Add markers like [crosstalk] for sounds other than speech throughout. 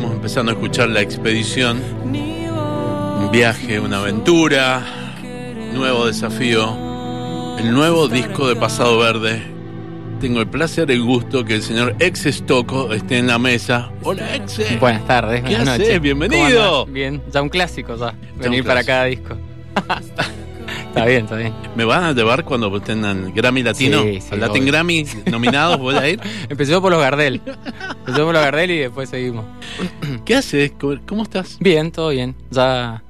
estamos empezando a escuchar La Expedición. Un viaje, una aventura, nuevo desafío, el nuevo disco de Pasado Verde. Tengo el placer y el gusto que el señor Ex Estoco esté en la mesa. Hola, Ex. Buenas tardes, ¿Qué buenas noches. Bienvenido. Bien, ya un clásico ya. Venir para cada disco. [laughs] está bien, está bien. ¿Me van a llevar cuando en Grammy Latino? Sí, sí, Al Latin obvio. Grammy nominados, ¿voy a ir? [laughs] Empezó por los Gardel. Empezó por los Gardel y después seguimos. [clears throat] ¿Qué haces? ¿Cómo- ¿Cómo estás? Bien, todo bien. Ya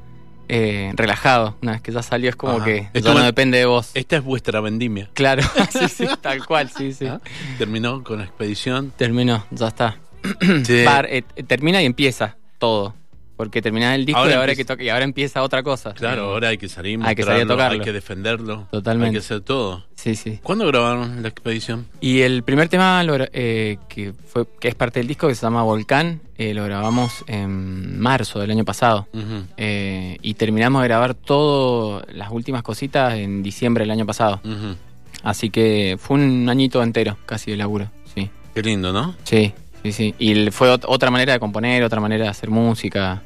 eh, relajado. Una vez que ya salió es como Ajá. que Es ya no depende de vos. Esta es vuestra vendimia. Claro, [laughs] sí, sí, [laughs] tal cual, sí, sí. ¿Ah? Terminó con la expedición. Terminó, ya está. [clears throat] Sí. Par- eh, termina y empieza todo. Porque termina el disco Ahora y, ahora hay empieza- que y ahora empieza otra cosa. Claro, ahora hay que salir, Hay que salir a tocarlo. hay que defenderlo, Totalmente. hay que hacer todo. Sí, sí. ¿Cuándo grabaron la expedición? Y el primer tema lo eh, que fue que es parte del disco que se llama Volcán eh, lo grabamos en marzo del año pasado Eh, y terminamos de grabar todas las últimas cositas en diciembre del año pasado así que fue un añito entero casi de laburo sí Qué lindo, ¿no? sí sí sí y fue ot- otra manera de componer otra manera de hacer música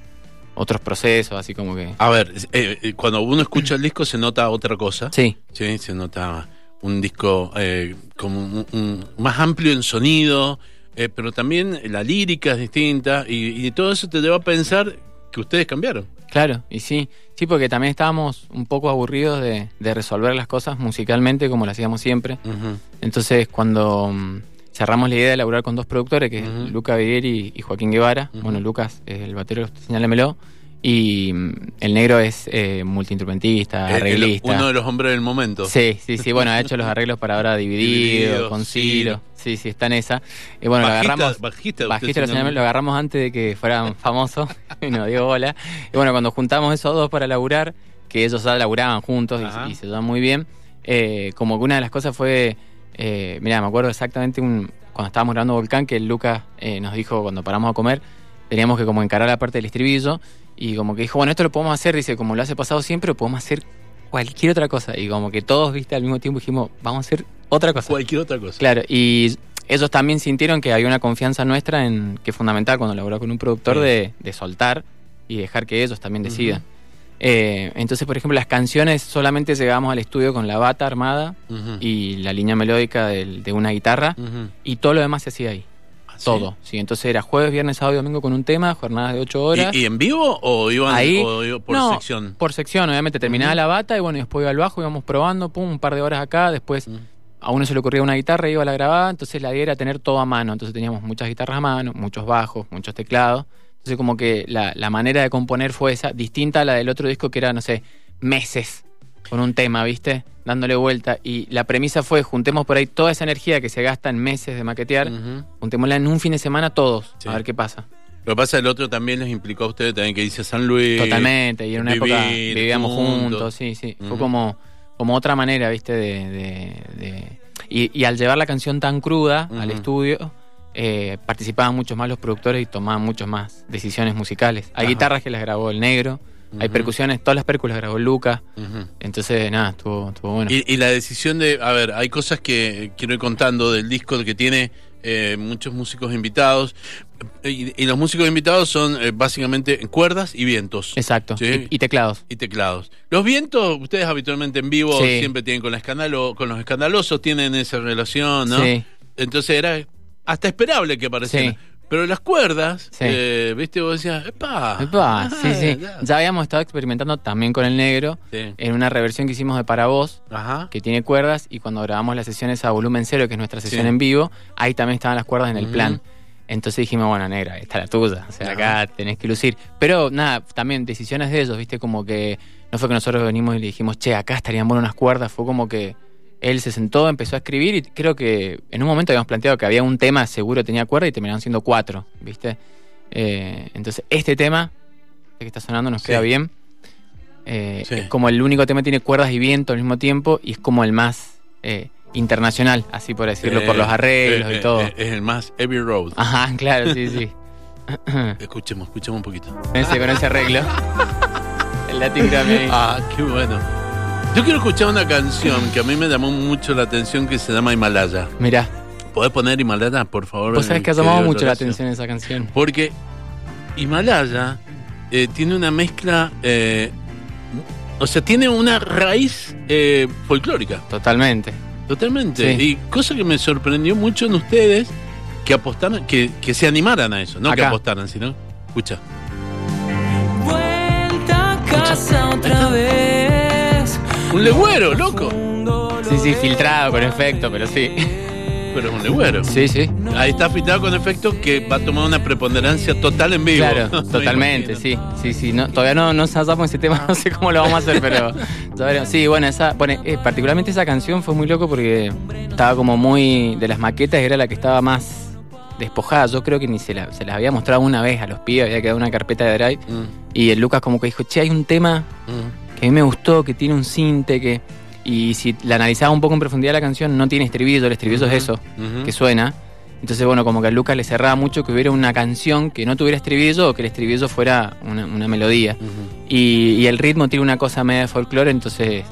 otros procesos así como que A ver, eh, eh, cuando uno escucha el disco se nota otra cosa. sí Sí, se nota un disco eh, como un- un- más amplio en sonido, eh, pero también la lírica es distinta y, y todo eso te lleva a pensar que ustedes cambiaron. Claro, y sí, sí, porque también estábamos un poco aburridos de, de resolver las cosas musicalmente como lo hacíamos siempre. Entonces, cuando cerramos la idea de laburar con dos productores, que es Luca Vieri y Joaquín Guevara, bueno, Lucas es el batero, señálemelo, y mm, el negro es eh, multiinstrumentista, el- arreglista. uno de los hombres del momento. Sí, sí, sí, bueno, ha hecho los arreglos para ahora dividido, Dividido, con Silo. Silo. Sí, sí, está en esa. Y bueno, lo agarramos. bajista, Bajista, lo, agarramos antes de que fueran famosos [laughs] y nos dio bola. Y bueno, cuando juntamos esos dos para laburar, que ellos ya laburaban juntos y, se llevan muy bien, eh, como que una de las cosas fue, eh, mira, me acuerdo exactamente un, cuando estábamos grabando Volcán, que Lucas eh, nos dijo cuando paramos a comer, teníamos que como encarar la parte del estribillo y como que dijo, bueno, esto lo podemos hacer, dice, como lo hace pasado siempre, lo podemos hacer cualquier otra cosa. Y como que todos, viste, al mismo tiempo dijimos, vamos a hacer otra cosa. Cualquier otra cosa. Claro, y ellos también sintieron que había una confianza nuestra en que es fundamental cuando laburás con un productor Sí. de, de soltar y dejar que ellos también decidan. Eh, entonces, por ejemplo, las canciones solamente llegábamos al estudio con la bata armada y la línea melódica de una guitarra y todo lo demás se hacía ahí. ¿Ah? Todo. Sí, entonces era jueves, viernes, sábado y domingo con un tema, jornadas de ocho horas. ¿Y, y en vivo o iban Ahí- o iba por no, sección? Por sección, obviamente terminaba la bata y bueno, y después iba al bajo, íbamos probando, pum, un par de horas acá, después a uno se le ocurría una guitarra, iba a la grabada, entonces la idea era tener todo a mano. Entonces teníamos muchas guitarras a mano, muchos bajos, muchos teclados. Entonces como que la, la manera de componer fue esa, distinta a la del otro disco que era, no sé, meses con un tema, ¿viste? Dándole vuelta. Y la premisa fue, juntemos por ahí toda esa energía que se gasta en meses de maquetear, juntémosla en un fin de semana todos, Sí. a ver qué pasa. Lo que pasa el otro también les implicó a ustedes también que dice San Luis. Totalmente, y en una época vivir vivíamos juntos. juntos, sí, sí. Fue como, como otra manera, ¿viste? De, de- de- Y, y al llevar la canción tan cruda al estudio, eh, participaban muchos más los productores y tomaban muchas más decisiones musicales. Hay Ajá. guitarras que las grabó el negro, hay percusiones, todas las percus las grabó Luca. Ujú. Entonces, nada, estuvo, estuvo bueno. Y, y la decisión de, a ver, hay cosas que quiero ir contando del disco que tiene eh, muchos músicos invitados. Y, y los músicos invitados son eh, básicamente cuerdas y vientos. Exacto. Sí. Y, y teclados. Y teclados. Los vientos, ustedes habitualmente en vivo Sí. siempre tienen con la escandalo, con los escandalosos tienen esa relación, ¿no? Sí. Entonces era hasta esperable que. Sí. Pero las cuerdas, Sí. eh, viste, vos decías, ¡epa! Epa, ah, sí, sí. [laughs] ya". Ya habíamos estado experimentando también con el negro Sí. en una reversión que hicimos de Para Vos, Ajá. que tiene cuerdas y cuando grabamos las sesiones a volumen cero, que es nuestra sesión Sí. en vivo, ahí también estaban las cuerdas en el plan. Entonces dijimos, bueno, negra, esta es la tuya, o sea, acá tenés que lucir. Pero nada, también decisiones de ellos, viste, como que no fue que nosotros venimos y le dijimos, che, acá estarían buenas unas cuerdas, fue como que él se sentó, empezó a escribir y creo que en un momento habíamos planteado que había un tema seguro tenía cuerda y terminaron siendo cuatro, viste. Eh, entonces, este tema, que está sonando, nos Sí. queda bien. Eh, Sí. Es como el único tema que tiene cuerdas y viento al mismo tiempo y es como el más eh, internacional, así por decirlo, por los arreglos y todo. es el más Heavy Road. Ajá, claro, sí, sí. [laughs] Escuchemos, escuchemos un poquito. Ese, con ese arreglo. [laughs] El Latin Grammy. Ah, qué bueno. Yo quiero escuchar una canción que a mí me llamó mucho la atención que se llama Himalaya. Mirá, ¿Podés poner Himalaya, por favor? vos sabés que ha llamado mucho la atención esa canción. Porque Himalaya eh, tiene una mezcla, eh, o sea, tiene una raíz eh, folclórica. Totalmente. Totalmente. Sí. Y cosa que me sorprendió mucho en ustedes, que apostaran, que, que se animaran a eso, no que apostaran, sino, escucha. Vuelta a casa otra vez. Un legüero, loco. Sí, sí, filtrado con efecto, pero sí. Pero es un legüero. Sí, sí. Ahí está filtrado con efecto que va a tomar una preponderancia total en vivo. Claro, [laughs] Me totalmente, sí, sí, sí. No, todavía no nos ensayamos ese tema, [laughs] no sé cómo lo vamos a hacer, pero sí, bueno, esa, bueno, eh, particularmente esa canción fue muy loco porque estaba como muy de las maquetas era la que estaba más despojada. Yo creo que ni se la, se las había mostrado una vez a los pibes, había quedado una carpeta de drive Mm, y el Lucas como que dijo, che, hay un tema mm. Que a mí me gustó, que tiene un cinte, que y si la analizaba un poco en profundidad la canción no tiene estribillo, el estribillo es eso que suena. Entonces, bueno, como que a Lucas le cerraba mucho que hubiera una canción que no tuviera estribillo o que el estribillo fuera una, una melodía. Y, y el ritmo tiene una cosa media de folclore, entonces.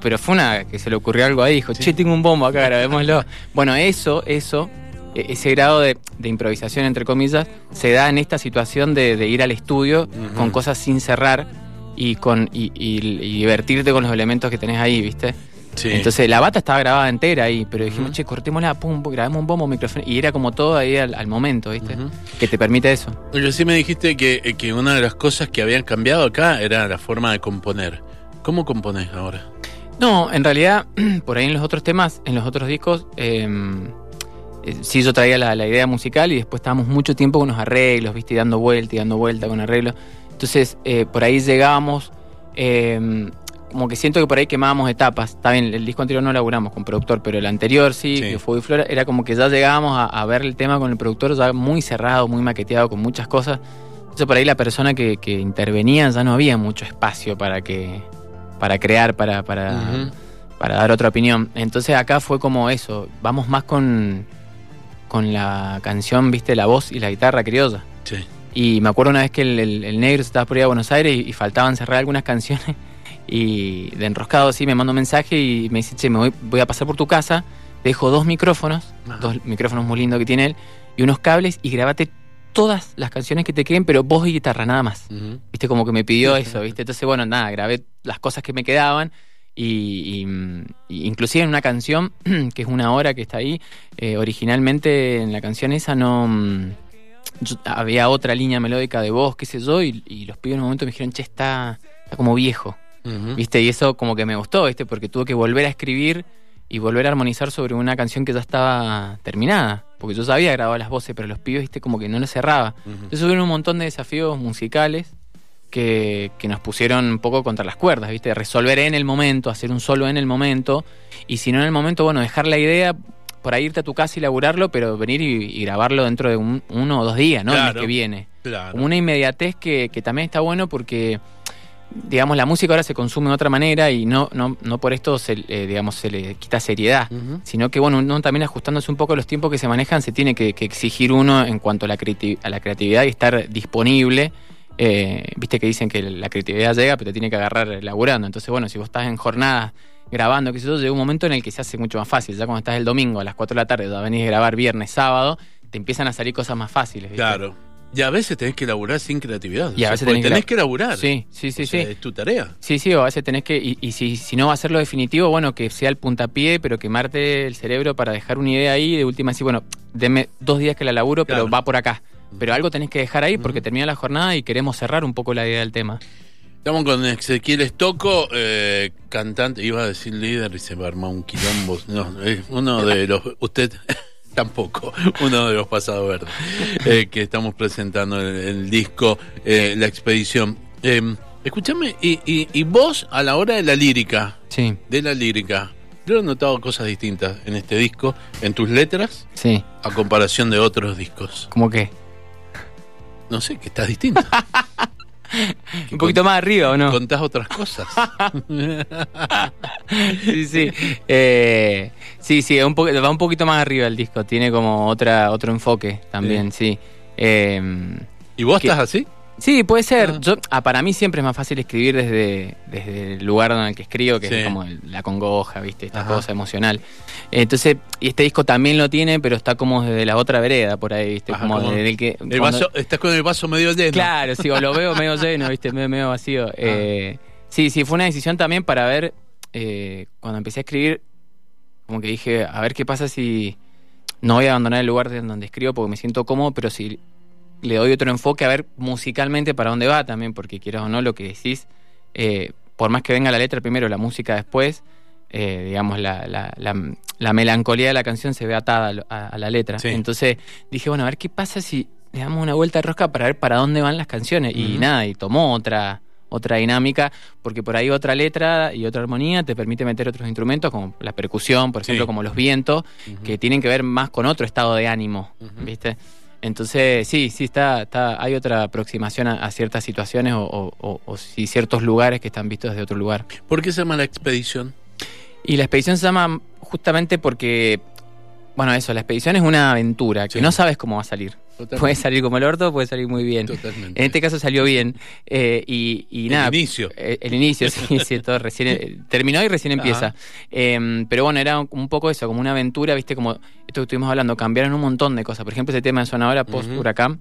pero fue una que se le ocurrió algo ahí, dijo, che, tengo un bombo acá, grabémoslo. [laughs] bueno, eso, eso, e- ese grado de, de improvisación, entre comillas, se da en esta situación de, de ir al estudio con cosas sin cerrar y con y, y- y divertirte con los elementos que tenés ahí, ¿viste? Sí. Entonces la bata estaba grabada entera ahí, pero dijimos, Ujú. che, cortémosla, pum, grabemos un bombo, micrófono. Y era como todo ahí al, al momento, ¿viste? Que te permite eso. Oye, sí me dijiste que, eh, que una de las cosas que habían cambiado acá era la forma de componer. ¿Cómo componés ahora? No, en realidad, [clears throat] por ahí en los otros temas, en los otros discos, eh, eh, sí yo traía la, la idea musical y después estábamos mucho tiempo con los arreglos, ¿viste? Y dando vuelta y dando vuelta con arreglos. Entonces, eh, por ahí llegábamos, eh, como que siento que por ahí quemábamos etapas. Está bien, el disco anterior no laburamos con productor, pero el anterior sí, Sí. que fue Flora, era como que ya llegábamos a, a ver el tema con el productor ya muy cerrado, muy maqueteado, con muchas cosas. Entonces por ahí la persona que, que intervenía ya no había mucho espacio para que para crear, para, para, para dar otra opinión. Entonces acá fue como eso, vamos más con, con la canción, viste, la voz y la guitarra criolla. Sí. Y me acuerdo una vez que el, el- el negro se estaba por ir a Buenos Aires y, y faltaban cerrar algunas canciones. [laughs] Y de enroscado así me manda un mensaje y me dice, che, me voy, voy a pasar por tu casa, dejo dos micrófonos, dos micrófonos muy lindos que tiene él, y unos cables y grabate todas las canciones que te queden, pero voz y guitarra, nada más. Viste, como que me pidió eso, ¿viste? Entonces, bueno, nada, grabé las cosas que me quedaban. Y, y, mm, y inclusive en una canción, [clears throat] que es una hora que está ahí, eh, originalmente en la canción esa no... yo- había otra línea melódica de voz, qué sé yo, y, y los pibes en un momento me dijeron, che, está, está como viejo. ¿viste? Y eso como que me gustó, ¿viste? Porque tuve que volver a escribir y volver a armonizar sobre una canción que ya estaba terminada. Porque yo ya había grabado las voces, pero los pibes, ¿viste? Como que no lo cerraba. Ujú. Entonces hubo un montón de desafíos musicales que, que nos pusieron un poco contra las cuerdas, ¿viste? Resolver en el momento, hacer un solo en el momento, y si no en el momento, bueno, dejar la idea, por ahí irte a tu casa y laburarlo, pero venir y, y grabarlo dentro de un- uno o dos días, ¿no? El mes que viene. Claro. Como una inmediatez que, que también está bueno porque, digamos, la música ahora se consume de otra manera y no, no, no por esto se, eh, digamos, se le quita seriedad sino que bueno, uno también ajustándose un poco a los tiempos que se manejan, se tiene que, que exigir uno en cuanto a la, creati- a la creatividad y estar disponible. Eh, Viste que dicen que la creatividad llega, pero te tiene que agarrar laburando. Entonces, bueno, si vos estás en jornadas grabando, que sé yo, llega un momento en el que se hace mucho más fácil. Ya cuando estás el domingo a las 4 de la tarde, ya venís a grabar viernes, sábado, te empiezan a salir cosas más fáciles. ¿viste? Claro. Y a veces tenés que laburar sin creatividad. Y a O sea, veces tenés que tenés que laburar. Sí, sí, sí, O sea, sí. Es tu tarea. Sí, sí, o a veces tenés que, y, y si, si no va a ser lo definitivo, bueno, que sea el puntapié, pero quemarte el cerebro para dejar una idea ahí y de última decir, bueno, deme dos días que la laburo, pero va por acá. Pero algo tenés que dejar ahí porque termina la jornada y queremos cerrar un poco la idea del tema. Estamos con Ezequiel Estocco, eh, cantante, iba a decir líder y se va a armar un quilombo. No, es uno de los. Usted [laughs] tampoco, uno de los pasados verdes, eh, que estamos presentando el, el disco eh, La Expedición. Eh, escúchame, y, y, y vos a la hora de la lírica, Sí, de la lírica, yo he notado cosas distintas en este disco, en tus letras, sí. a comparación de otros discos. ¿Cómo que? No sé, que estás distinto. [laughs] Un poquito más arriba, ¿o no? Contás otras cosas. [laughs] Sí, sí. Eh, sí, sí, un va un poquito más arriba el disco. Tiene como otra otro enfoque también, sí. Eh, ¿Y vos estás así? Sí, puede ser. Ah. Yo, ah, para mí siempre es más fácil escribir desde, desde el lugar en el que escribo, que Sí. es como el- la congoja, ¿viste? Esta Ajá. cosa emocional. Entonces, y este disco también lo tiene, pero está como desde la otra vereda por ahí, ¿viste? Ajá, como como desde el que. El cuando- vaso, estás con el vaso medio lleno. Claro, sí, o lo veo medio [laughs] lleno, ¿viste? Medio, medio vacío. Eh, sí, sí, fue una decisión también para ver, eh, cuando empecé a escribir, como que dije, a ver qué pasa si no voy a abandonar el lugar de donde escribo porque me siento cómodo, pero si le doy otro enfoque, a ver musicalmente para dónde va también, porque quieras o no, lo que decís, eh, por más que venga la letra primero, la música después, eh, digamos, la, la, la- la melancolía de la canción se ve atada a, la letra. Sí. Entonces dije, bueno, a ver qué pasa si le damos una vuelta de rosca para ver para dónde van las canciones. Y nada, y tomó otra otra dinámica, porque por ahí otra letra y otra armonía te permite meter otros instrumentos, como la percusión, por ejemplo, Sí. como los vientos, que tienen que ver más con otro estado de ánimo. ¿viste? Entonces, sí, sí, está, está, hay otra aproximación a, a ciertas situaciones o, o- o- ciertos lugares que están vistos desde otro lugar. ¿Por qué se llama la expedición? Y la expedición se llama justamente porque, bueno, eso, la expedición es una aventura que Sí. no sabes cómo va a salir. Totalmente. Puede salir como el orto, puede salir muy bien. Totalmente. En este caso salió bien. Eh, y, y El nada. inicio. eh, El, inicio, sí, sí, todo recién eh, terminó y recién empieza. Eh, pero bueno, era un, un poco eso, como una aventura, viste, como esto que estuvimos hablando, cambiaron un montón de cosas. Por ejemplo, ese tema de Sonadora post huracán,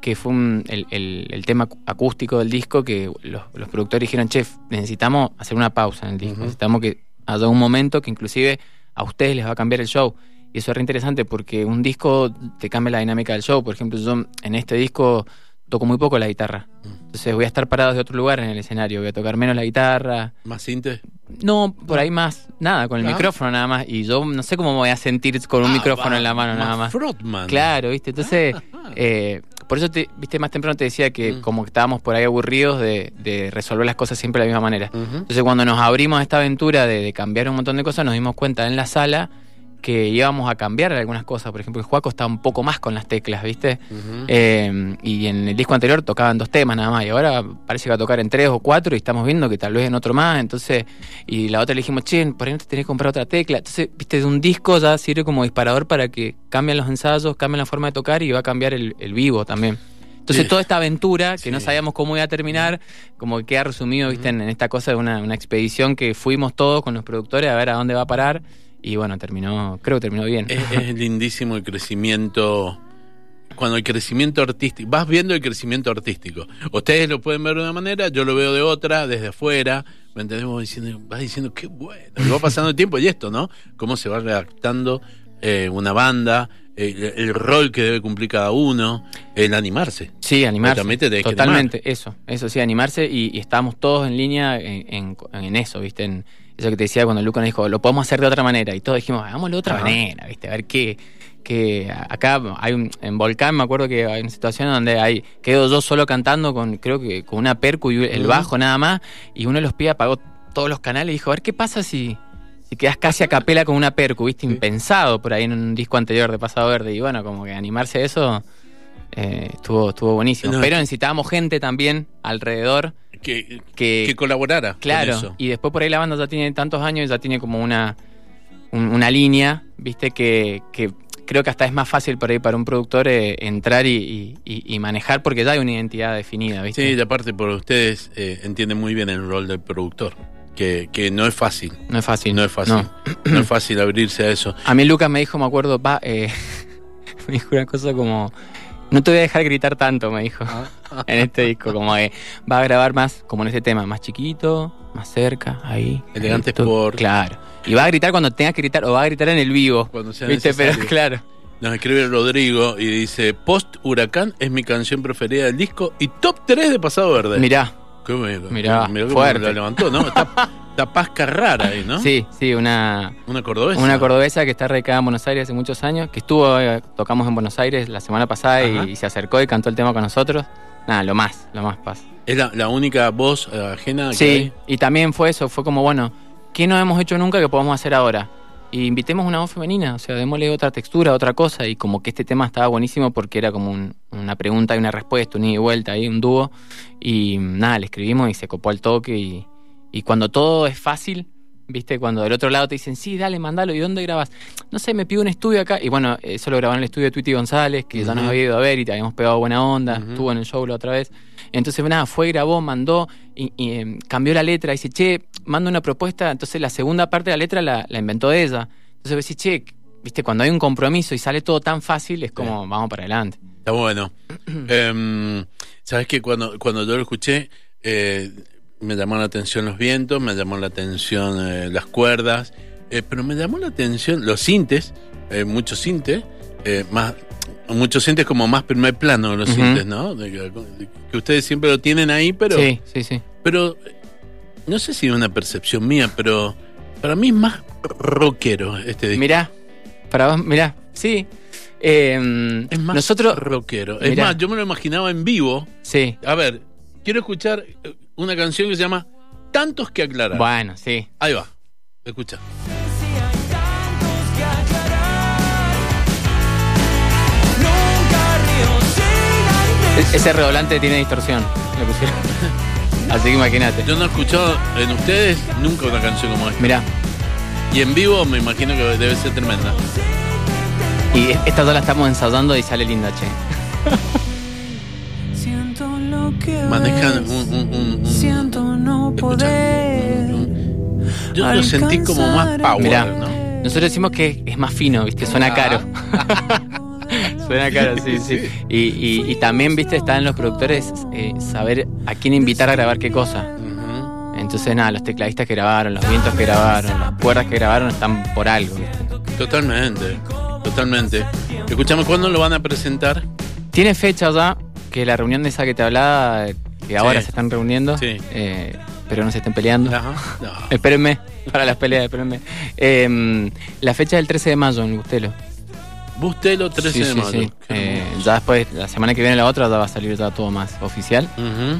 que fue un- el, el- el tema acústico del disco, que los, los productores dijeron, chef, necesitamos hacer una pausa en el disco, necesitamos que haya un momento que inclusive a ustedes les va a cambiar el show. Y eso es re interesante porque un disco te cambia la dinámica del show. Por ejemplo, yo en este disco toco muy poco la guitarra. Entonces voy a estar parado de otro lugar en el escenario, voy a tocar menos la guitarra. ¿Más sinte? No, por ahí más, nada, con el Ah. micrófono nada más. Y yo no sé cómo me voy a sentir con un Ah, micrófono va, en la mano nada más. Frontman. Claro, ¿viste? Entonces, Ah. eh, por eso, te, viste, más temprano te decía que Mm. como que estábamos por ahí aburridos de, de resolver las cosas siempre de la misma manera. Entonces, cuando nos abrimos a esta aventura de, de cambiar un montón de cosas, nos dimos cuenta en la sala que íbamos a cambiar algunas cosas. Por ejemplo, el Juaco está un poco más con las teclas, ¿viste? Eh, y en el disco anterior tocaban dos temas nada más, y ahora parece que va a tocar en tres o cuatro, y estamos viendo que tal vez en otro más. Entonces, y la otra le dijimos, che, por ahí no te tenés que comprar otra tecla. Entonces, viste, de un disco ya sirve como disparador para que cambien los ensayos, cambien la forma de tocar y va a cambiar el, el vivo también. Entonces, Sí. toda esta aventura que no sabíamos cómo iba a terminar, como que queda resumido, viste, en, en esta cosa de una, una expedición que fuimos todos con los productores a ver a dónde va a parar. Y bueno, terminó, creo que terminó bien. Es, es lindísimo el crecimiento. Cuando el crecimiento artístico, vas viendo el crecimiento artístico. Ustedes lo pueden ver de una manera, yo lo veo de otra, desde afuera. ¿Me entendés? Vos diciendo, vas diciendo, qué bueno. Y va pasando el tiempo y esto, ¿no? Cómo se va redactando eh, una banda, el, el rol que debe cumplir cada uno, el animarse. Sí, animarse. te Totalmente, eso, eso sí, animarse y, y estábamos todos en línea en, en- en eso, ¿viste? En eso que te decía cuando Luca nos dijo, lo podemos hacer de otra manera y todos dijimos, hagámoslo de otra Ajá. manera, ¿viste? A ver qué. Que acá hay un, en Volcán me acuerdo que hay una situación donde hay quedo yo solo cantando con creo que con una percu y el bajo nada más y uno de los pibes apagó todos los canales y dijo a ver qué pasa si si quedas casi a capela con una percu viste Sí. impensado por ahí en un disco anterior de Pasado Verde y bueno como que animarse a eso eh, estuvo, estuvo buenísimo. No, Pero necesitábamos gente también alrededor Que, que, que colaborara. con claro, eso. y después por ahí la banda ya tiene tantos años, ya tiene como una, un- una línea, viste, que, que creo que hasta es más fácil por ahí para un productor eh, entrar y, y- y- y manejar porque ya hay una identidad definida, viste. Sí, y aparte por ustedes eh, entienden muy bien el rol del productor. Que, que no es fácil. no es fácil. No es fácil. No. [clears throat] No, es fácil abrirse a eso. A mí Lucas me dijo, me acuerdo, va, eh, [laughs] me dijo una cosa como, no te voy a dejar gritar tanto, me dijo. [laughs] en este disco, como que va a grabar más, como en este tema, más chiquito, más cerca, ahí. Elegante tú- Sport. Claro. Y va a gritar cuando tengas que gritar, o va a gritar en el vivo. Cuando sea ¿Viste? Pero claro. Nos escribe Rodrigo y dice: Post Huracán es mi canción preferida del disco y top 3 de Pasado Verde. Mirá. Qué bueno. Mirá, Mirá fuerte. la levantó, ¿no? Está, [laughs] está Pasca rara ahí, ¿no? [laughs] Sí, sí, una, Una cordobesa. una cordobesa que está radicada en Buenos Aires hace muchos años, que estuvo, eh, tocamos en Buenos Aires la semana pasada y, y se acercó y cantó el tema con nosotros. Nada, lo más, lo más pasa. Es la, la única voz eh, ajena que Sí, hay. y también fue eso, fue como, bueno, ¿qué no hemos hecho nunca que podamos hacer ahora? Y invitemos una voz femenina, o sea, démosle otra textura, otra cosa, y como que este tema estaba buenísimo porque era como un- una pregunta y una respuesta, un ida y vuelta, ahí un dúo, y nada, le escribimos y se copó al toque, y, y cuando todo es fácil, ¿Viste? Cuando del otro lado te dicen, sí, dale, mandalo, ¿y dónde grabas? No sé, me pido un estudio acá. Y bueno, eso lo grabó en el estudio de Twitty González, que ya nos había ido a ver y te habíamos pegado buena onda, estuvo en el show la otra vez. Entonces, nada, fue, grabó, mandó y, y, em, cambió la letra. Dice, che, manda una propuesta. Entonces, la segunda parte de la letra la, la inventó ella. Entonces, decís, che, viste, cuando hay un compromiso y sale todo tan fácil, es como, vamos para adelante. Está bueno. [clears throat] Em, Sabes que cuando, cuando yo lo escuché, eh, me llamó la atención los vientos, me llamó la atención eh, las cuerdas, eh, pero me llamó la atención los sintes, eh, muchos sintes, eh, más, muchos sintes como más primer plano los sintes, ¿no? De que, de que ustedes siempre lo tienen ahí, pero, sí, sí, sí. pero no sé si es una percepción mía, pero para mí es más rockero este disco. Mirá, para vos, mirá, sí. Em, es más nosotros, rockero. Es más, yo me lo imaginaba en vivo. sí. A ver, quiero escuchar una canción que se llama Tantos que aclarar. Bueno, sí. Ahí va. Escucha. Ese redoblante tiene distorsión. Le pusieron. [laughs] Así que imagínate. Yo no he escuchado en ustedes nunca una canción como esta. Mirá, Y en vivo me imagino que debe ser tremenda. y esta ya la estamos ensayando y sale linda, che. [laughs] Manejan un... un- un- un- Siento no poder. Yo lo sentí como más power, Mirá. ¿no? Nosotros decimos que es más fino, ¿viste? Suena Ah. caro. [laughs] Suena caro, sí, sí. Y, y- y también, ¿viste? Está en los productores eh, saber a quién invitar a grabar qué cosa. Entonces, nada, los tecladistas que grabaron, los vientos que grabaron, las cuerdas que grabaron están por algo, ¿viste? Totalmente, totalmente. Escuchame, ¿cuándo lo van a presentar? Tiene fecha ya, que la reunión de esa que te hablaba, que ahora Sí. se están reuniendo, Sí. eh, pero no se estén peleando. Ajá. [laughs] No. Espérenme, para las peleas, espérenme. Eh, la fecha del 13 de mayo en Bustelo. Bustelo 13 Sí, de mayo. Eh, ya después, la semana que viene la otra, ya va a salir ya todo más oficial.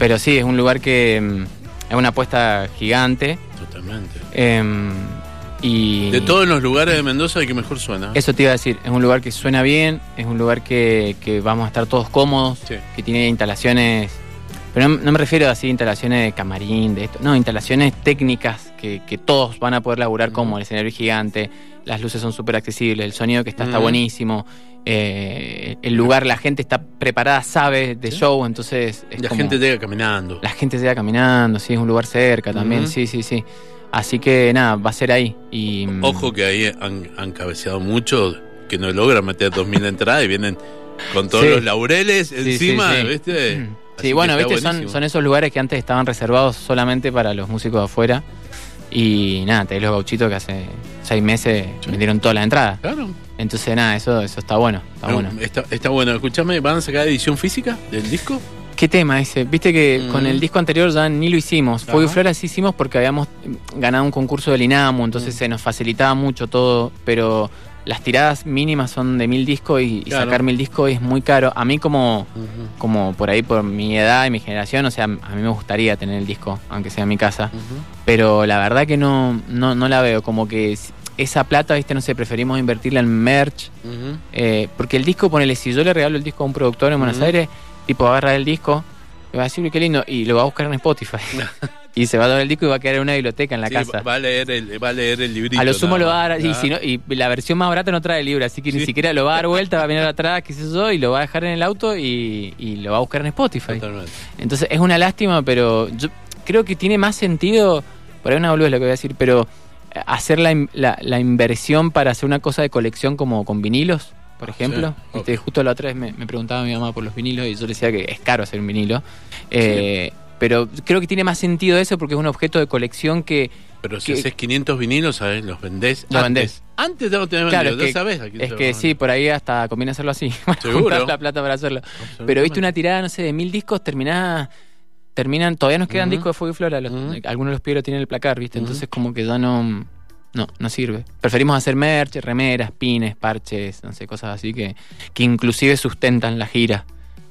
Pero sí, es un lugar que mm, es una apuesta gigante. Totalmente. Y De todos los lugares de Mendoza, el que mejor suena. Eso te iba a decir, es un lugar que suena bien, es un lugar que, que vamos a estar todos cómodos, Sí. que tiene instalaciones, pero no, no me refiero así a instalaciones de camarín, de esto, no, instalaciones técnicas que, que todos van a poder laburar como el escenario es gigante, las luces son súper accesibles, el sonido que está está buenísimo, eh, el lugar, la gente está preparada, sabe de Sí. show, entonces es La como- gente llega caminando. la gente va caminando, sí, es un lugar cerca también, sí, sí, sí. Así que nada, va a ser ahí. Y, mm, Ojo que ahí han, han cabeceado mucho, que no logran meter 2.000 entradas y vienen con todos Sí. los laureles encima, sí, sí. ¿viste? Mm. Sí, bueno, viste, son, son esos lugares que antes estaban reservados solamente para los músicos de afuera. Y nada, tenés los gauchitos que hace seis meses Sí. vendieron todas las entradas. Claro. Entonces, nada, eso, eso está bueno. Está No, bueno. Está, está bueno. Escúchame, ¿van a sacar edición física del disco? ¿Qué tema ese? Viste que Mm. con el disco anterior ya ni lo hicimos. Fuego y. Flores sí hicimos porque habíamos ganado un concurso del INAMU, entonces Mm. se nos facilitaba mucho todo, pero las tiradas mínimas son de mil discos y, sacar mil discos es muy caro. A mí como, como por ahí, por mi edad y mi generación, o sea, a mí me gustaría tener el disco, aunque sea en mi casa. Pero la verdad que no, no, no la veo, como que es- esa plata, viste, no sé, preferimos invertirla en merch. Eh, porque el disco, ponele, si yo le regalo el disco a un productor en Buenos. Aires, tipo agarra el disco, le va a decir, "Uy, qué lindo, y lo va a buscar en Spotify. y se va a dar el disco y va a quedar en una biblioteca en la Sí, casa. Va a leer el, va a leer el librito. A lo sumo nada lo va a dar, y, Ah, si no, y la versión más barata no trae el libro, así que ni siquiera lo va a dar vuelta, va a venir atrás, qué sé yo, y lo va a dejar en el auto y, y lo va a buscar en Spotify. Totalmente. Entonces es una lástima, pero yo creo que tiene más sentido, por ahí una boludez lo que voy a decir, pero eh, hacer la, la inversión para hacer una cosa de colección como con vinilos, por ejemplo. Sí, Este, justo la otra vez me, me preguntaba mi mamá por los vinilos y yo le decía que es caro hacer un vinilo. Eh, Pero creo que tiene más sentido eso porque es un objeto de colección que... Pero si que- haces 500 vinilos, ¿sabes? Los vendés. Lo antes. vendés. Antes ya lo tenés Claro, vendido, es ya que- quién Es que sí, por ahí hasta conviene hacerlo así. [laughs] Seguro. La plata para hacerlo. Pero viste una tirada, no sé, de mil discos, terminada. Terminan, todavía nos quedan discos de Fuego y Flora. los-. Algunos de los pibes lo tienen en el placar, ¿viste? Entonces, como que ya no. No, no sirve. Preferimos hacer merch, remeras, pines, parches, no sé, cosas así que, que inclusive sustentan la gira.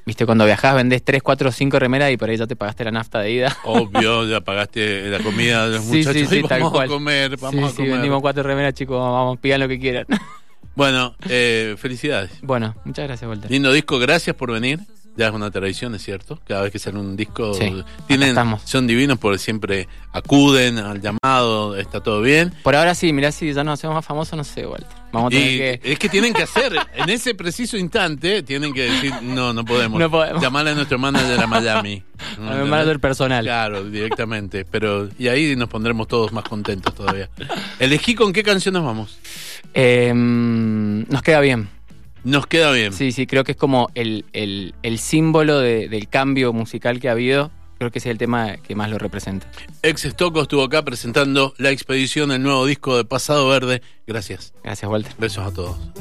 ¿Viste? Cuando viajás vendés 3, 4, 5 remeras y por ahí ya te pagaste la nafta de ida. Obvio, [laughs] ya pagaste la comida de los Sí, muchachos. sí, sí, y vamos a comer, vamos sí, a sí, comer. vendimos cuatro remeras, chicos, vamos, pidan lo que quieran. [laughs] Bueno, eh, felicidades. bueno, muchas gracias, Walter. Lindo disco, gracias por venir. Ya es una tradición, es cierto. Cada vez que sale un disco, Sí, tienen, son divinos porque siempre acuden al llamado, está todo bien. Por ahora sí, mirá si ya nos hacemos más famosos, no sé, Walter. Vamos a tener que. es que tienen que [laughs] hacer, en ese preciso instante, tienen que decir, no, no podemos. No podemos. Llamarle a nuestro manager a Miami. [laughs] A mi manager personal. Claro, directamente. Pero, y ahí nos pondremos todos más contentos todavía. Elegí con qué canción nos vamos. Eh, nos queda bien. Nos queda bien. Sí, sí, creo que es como el, el, el símbolo de- del cambio musical que ha habido. Creo que ese es el tema que más lo representa. Ex Stocco estuvo acá presentando La Expedición, el nuevo disco de Pasado Verde. Gracias. Gracias, Walter. Besos a todos.